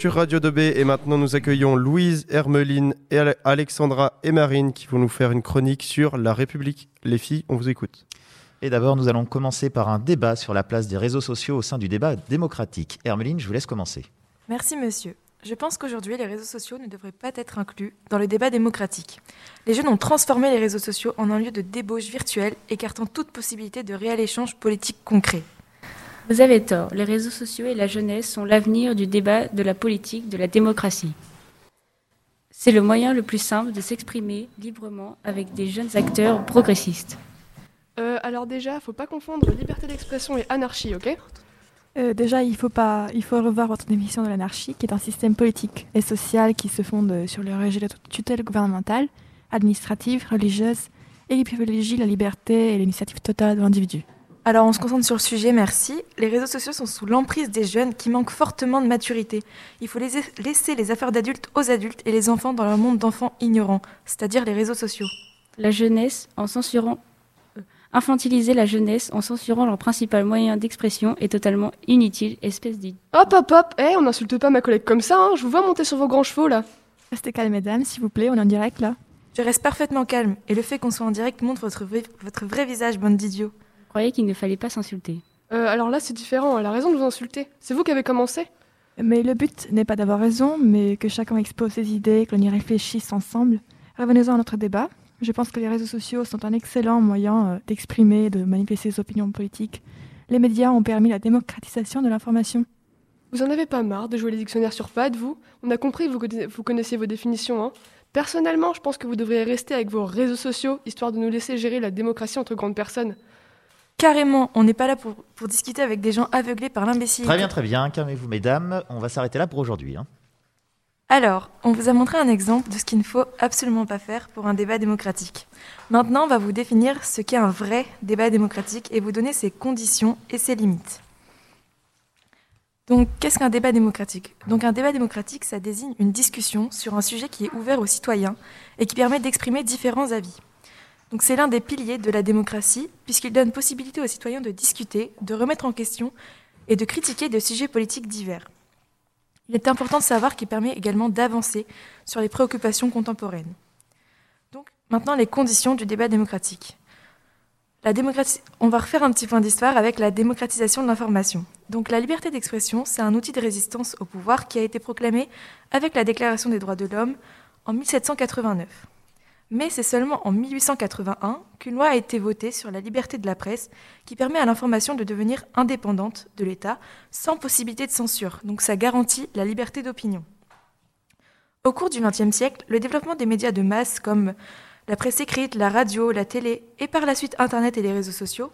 sur Radio 2B et maintenant nous accueillons Louise, Hermeline, et Alexandra et Marine qui vont nous faire une chronique sur la République. Les filles, on vous écoute. Et d'abord, nous allons commencer par un débat sur la place des réseaux sociaux au sein du débat démocratique. Hermeline, je vous laisse commencer. Merci monsieur. Je pense qu'aujourd'hui, les réseaux sociaux ne devraient pas être inclus dans le débat démocratique. Les jeunes ont transformé les réseaux sociaux en un lieu de débauche virtuelle, écartant toute possibilité de réel échange politique concret. Vous avez tort, les réseaux sociaux et la jeunesse sont l'avenir du débat de la politique, de la démocratie. C'est le moyen le plus simple de s'exprimer librement avec des jeunes acteurs progressistes. Euh, alors déjà, faut pas confondre liberté d'expression et anarchie, ok? Euh, Déjà, il faut, pas, il faut revoir votre définition de l'anarchie, qui est un système politique et social qui se fonde sur le régime de tutelle gouvernementale, administrative, religieuse, et qui privilégie la liberté et l'initiative totale de l'individu. Alors on se concentre sur le sujet, merci. Les réseaux sociaux sont sous l'emprise des jeunes qui manquent fortement de maturité. Il faut laisser les affaires d'adultes aux adultes et les enfants dans leur monde d'enfants ignorants, c'est-à-dire les réseaux sociaux. La jeunesse, en censurant euh, infantiliser la jeunesse en censurant leur principal moyen d'expression est totalement inutile, espèce d'idée. Hop hop hop, eh, on n'insulte pas ma collègue comme ça, hein. je vous vois monter sur vos grands chevaux là. Restez calme mesdames, s'il vous plaît, on est en direct là. Je reste parfaitement calme, et le fait qu'on soit en direct montre votre vrai, votre vrai visage, bande d'idiots croyais qu'il ne fallait pas s'insulter. Euh, alors là, c'est différent. Elle a raison de vous insulter. C'est vous qui avez commencé. Mais le but n'est pas d'avoir raison, mais que chacun expose ses idées, que l'on y réfléchisse ensemble. Revenez-en à notre débat. Je pense que les réseaux sociaux sont un excellent moyen euh, d'exprimer, de manifester ses opinions politiques. Les médias ont permis la démocratisation de l'information. Vous en avez pas marre de jouer les dictionnaires sur pad, vous? On a compris que vous, vous connaissiez vos définitions. Hein Personnellement, je pense que vous devriez rester avec vos réseaux sociaux, histoire de nous laisser gérer la démocratie entre grandes personnes. Carrément, on n'est pas là pour, pour, discuter avec des gens aveuglés par l'imbécilité. Très bien, très bien. Calmez-vous, mesdames. On va s'arrêter là pour aujourd'hui. Hein. Alors, on vous a montré un exemple de ce qu'il ne faut absolument pas faire pour un débat démocratique. Maintenant, on va vous définir ce qu'est un vrai débat démocratique et vous donner ses conditions et ses limites. Donc, qu'est-ce qu'un débat démocratique? Donc, un débat démocratique, ça désigne une discussion sur un sujet qui est ouvert aux citoyens et qui permet d'exprimer différents avis. C'est l'un des piliers de la démocratie, puisqu'il donne possibilité aux citoyens de discuter, de remettre en question et de critiquer des sujets politiques divers. Il est important de savoir qu'il permet également d'avancer sur les préoccupations contemporaines. Donc maintenant les conditions du débat démocratique. On va refaire un petit point d'histoire avec la démocratisation de l'information. Donc la liberté d'expression, c'est un outil de résistance au pouvoir qui a été proclamé avec la Déclaration des droits de l'homme en 1789. Mais c'est seulement en 1881 qu'une loi a été votée sur la liberté de la presse qui permet à l'information de devenir indépendante de l'État sans possibilité de censure. Donc ça garantit la liberté d'opinion. Au cours du XXe siècle, le développement des médias de masse comme la presse écrite, la radio, la télé et par la suite Internet et les réseaux sociaux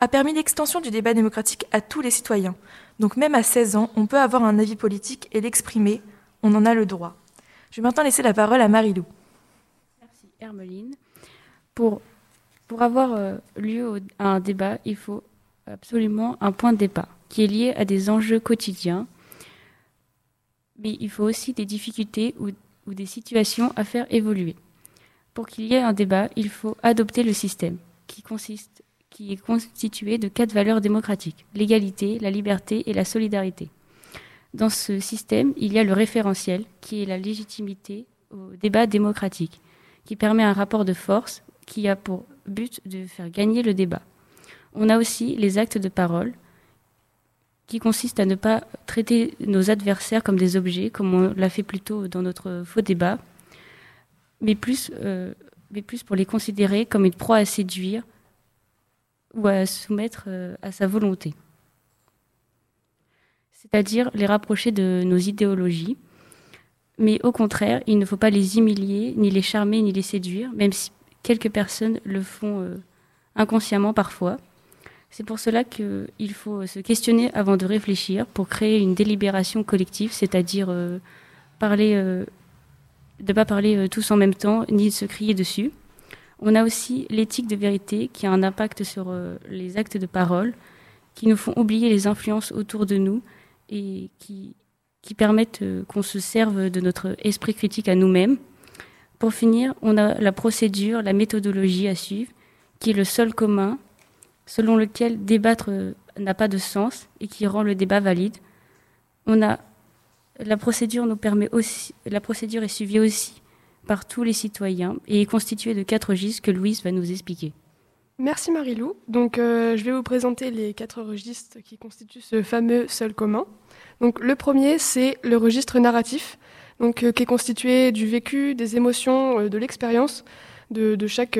a permis l'extension du débat démocratique à tous les citoyens. Donc même à 16 ans, on peut avoir un avis politique et l'exprimer, on en a le droit. Je vais maintenant laisser la parole à Marie-Lou. Hermeline. Pour, pour avoir euh, lieu à un débat, il faut absolument un point de départ qui est lié à des enjeux quotidiens, mais il faut aussi des difficultés ou, ou des situations à faire évoluer. Pour qu'il y ait un débat, il faut adopter le système qui consiste qui est constitué de quatre valeurs démocratiques l'égalité, la liberté et la solidarité. Dans ce système, il y a le référentiel, qui est la légitimité au débat démocratique qui permet un rapport de force qui a pour but de faire gagner le débat. On a aussi les actes de parole qui consistent à ne pas traiter nos adversaires comme des objets, comme on l'a fait plus tôt dans notre faux débat, mais plus, euh, pour les considérer comme une proie à séduire ou à soumettre euh, à sa volonté. C'est-à-dire les rapprocher de nos idéologies mais au contraire, il ne faut pas les humilier, ni les charmer, ni les séduire, même si quelques personnes le font euh, inconsciemment parfois. C'est pour cela qu'il faut se questionner avant de réfléchir pour créer une délibération collective, c'est-à-dire euh, parler, euh, de ne pas parler tous en même temps, ni de se crier dessus. On a aussi l'éthique de vérité qui a un impact sur les actes de parole, qui nous font oublier les influences autour de nous et qui qui permettent euh, qu'on se serve de notre esprit critique à nous-mêmes. Pour finir, on a la procédure, la méthodologie à suivre, qui est le seul commun, selon lequel débattre euh, n'a pas de sens et qui rend le débat valide. On a La procédure nous permet aussi, la procédure est suivie aussi par tous les citoyens et est constituée de quatre registres que Louise va nous expliquer. Merci Marilou. Donc euh, je vais vous présenter les quatre registres qui constituent ce fameux sol commun. Le premier c'est le registre narratif, euh, qui est constitué du vécu, des émotions, euh, de l'expérience de, chaque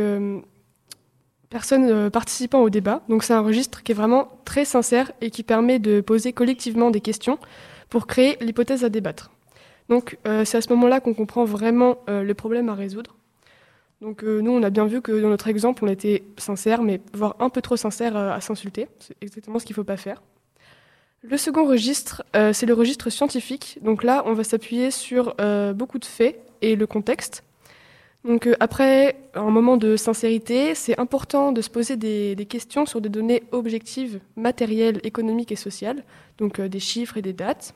personne participant au débat. C'est un registre qui est vraiment très sincère et qui permet de poser collectivement des questions pour créer l'hypothèse à débattre. C'est à ce moment-là qu'on comprend vraiment le problème à résoudre. Donc euh, nous, on a bien vu que dans notre exemple, on était sincère, mais voire un peu trop sincère euh, à s'insulter. C'est exactement ce qu'il ne faut pas faire. Le second registre, euh, c'est le registre scientifique. Donc là, on va s'appuyer sur beaucoup de faits et le contexte. Donc après un moment de sincérité, c'est important de se poser des, des, questions sur des données objectives, matérielles, économiques et sociales, donc des chiffres et des dates.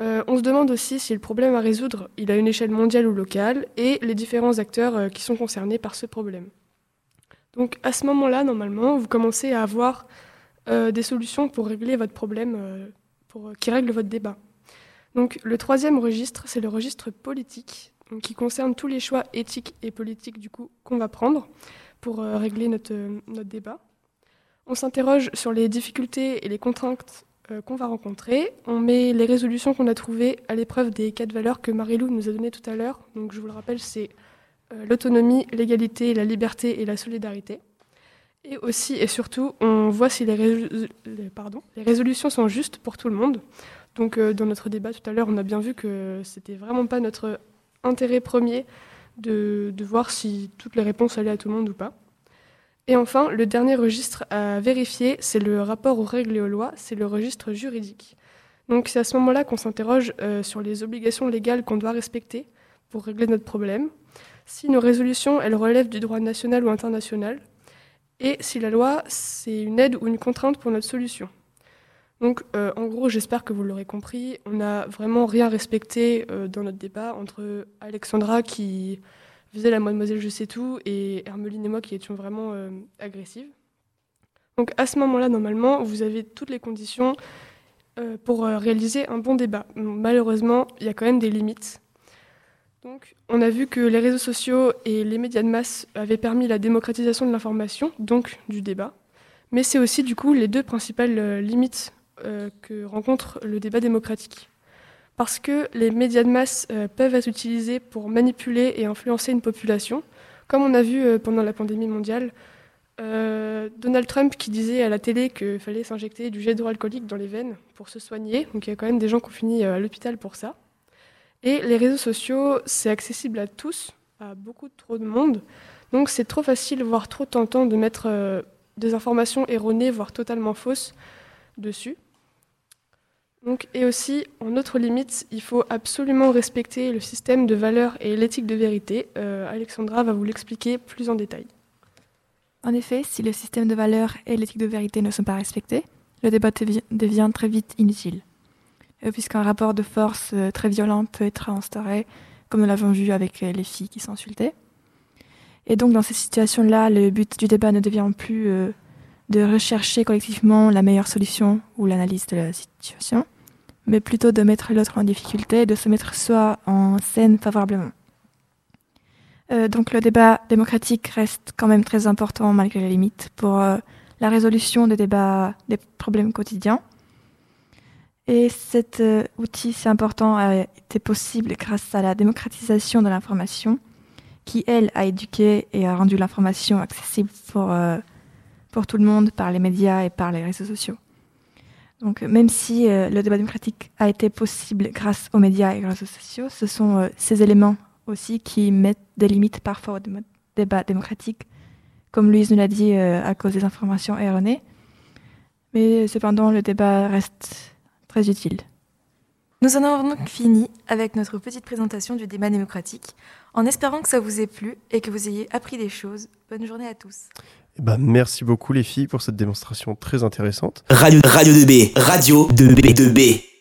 Euh, on se demande aussi si le problème à résoudre, il a une échelle mondiale ou locale, et les différents acteurs euh, qui sont concernés par ce problème. Donc à ce moment-là, normalement, vous commencez à avoir euh, des solutions pour régler votre problème, qui règle votre débat. Donc le troisième registre, c'est le registre politique, qui concerne tous les choix éthiques et politiques du coup qu'on va prendre pour régler notre, débat. On s'interroge sur les difficultés et les contraintes qu'on va rencontrer. On met les résolutions qu'on a trouvées à l'épreuve des quatre valeurs que Marie-Lou nous a données tout à l'heure. Donc je vous le rappelle, c'est euh, l'autonomie, l'égalité, la liberté et la solidarité. Et aussi et surtout, on voit si les, résolutions sont justes pour tout le monde. Donc euh, dans notre débat tout à l'heure, on a bien vu que c'était vraiment pas notre intérêt premier de voir si toutes les réponses allaient à tout le monde ou pas. Et enfin, le dernier registre à vérifier, c'est le rapport aux règles et aux lois, c'est le registre juridique. Donc c'est à ce moment-là qu'on s'interroge euh, sur les obligations légales qu'on doit respecter pour régler notre problème, si nos résolutions, elles relèvent du droit national ou international, et si la loi, c'est une aide ou une contrainte pour notre solution. Donc euh, en gros, j'espère que vous l'aurez compris, on n'a vraiment rien respecté euh, dans notre débat entre Alexandra qui faisait la mademoiselle je sais tout et Hermeline et moi qui étions vraiment euh, agressives. Donc à ce moment-là, normalement, vous avez toutes les conditions euh, pour euh, réaliser un bon débat. Malheureusement, il y a quand même des limites. Donc on a vu que les réseaux sociaux et les médias de masse avaient permis la démocratisation de l'information, donc du débat. Mais c'est aussi du coup les deux principales limites que rencontre le débat démocratique parce que les médias de masse euh, peuvent être utilisés pour manipuler et influencer une population, comme on a vu euh, pendant la pandémie mondiale. Euh, Donald Trump qui disait à la télé qu'il fallait s'injecter du jet hydroalcoolique dans les veines pour se soigner. Donc il y a quand même des gens qui ont fini à l'hôpital pour ça. Et les réseaux sociaux, c'est accessible à tous, à beaucoup trop de monde. Donc c'est trop facile, voire trop tentant de mettre des informations erronées, voire totalement fausses dessus. Donc, et aussi, en autre limite, il faut absolument respecter le système de valeurs et l'éthique de vérité. Euh, Alexandra va vous l'expliquer plus en détail. En effet, si le système de valeurs et l'éthique de vérité ne sont pas respectés, le débat devient très vite inutile. Euh, puisqu'un rapport de force euh, très violent peut être instauré, comme nous l'avons vu avec les filles qui s'insultaient. Et donc, dans ces situations-là, le but du débat ne devient plus de rechercher collectivement la meilleure solution ou l'analyse de la situation, mais plutôt de mettre l'autre en difficulté et de se mettre soi en scène favorablement. Euh, donc le débat démocratique reste quand même très important malgré les limites pour euh, la résolution des débats des problèmes quotidiens. Et cet euh, outil si important a été possible grâce à la démocratisation de l'information, qui elle a éduqué et a rendu l'information accessible pour, pour tout le monde par les médias et par les réseaux sociaux. Donc, même si euh, le débat démocratique a été possible grâce aux médias et aux réseaux sociaux, ce sont euh, ces éléments aussi qui mettent des limites parfois au débat démocratique, comme Louise nous l'a dit, euh, à cause des informations erronées. Mais cependant, le débat reste très utile. Nous en avons donc fini avec notre petite présentation du débat démocratique, en espérant que ça vous ait plu et que vous ayez appris des choses. Bonne journée à tous. Ben, merci beaucoup les filles pour cette démonstration très intéressante. Radio, radio 2B, radio 2B, 2B.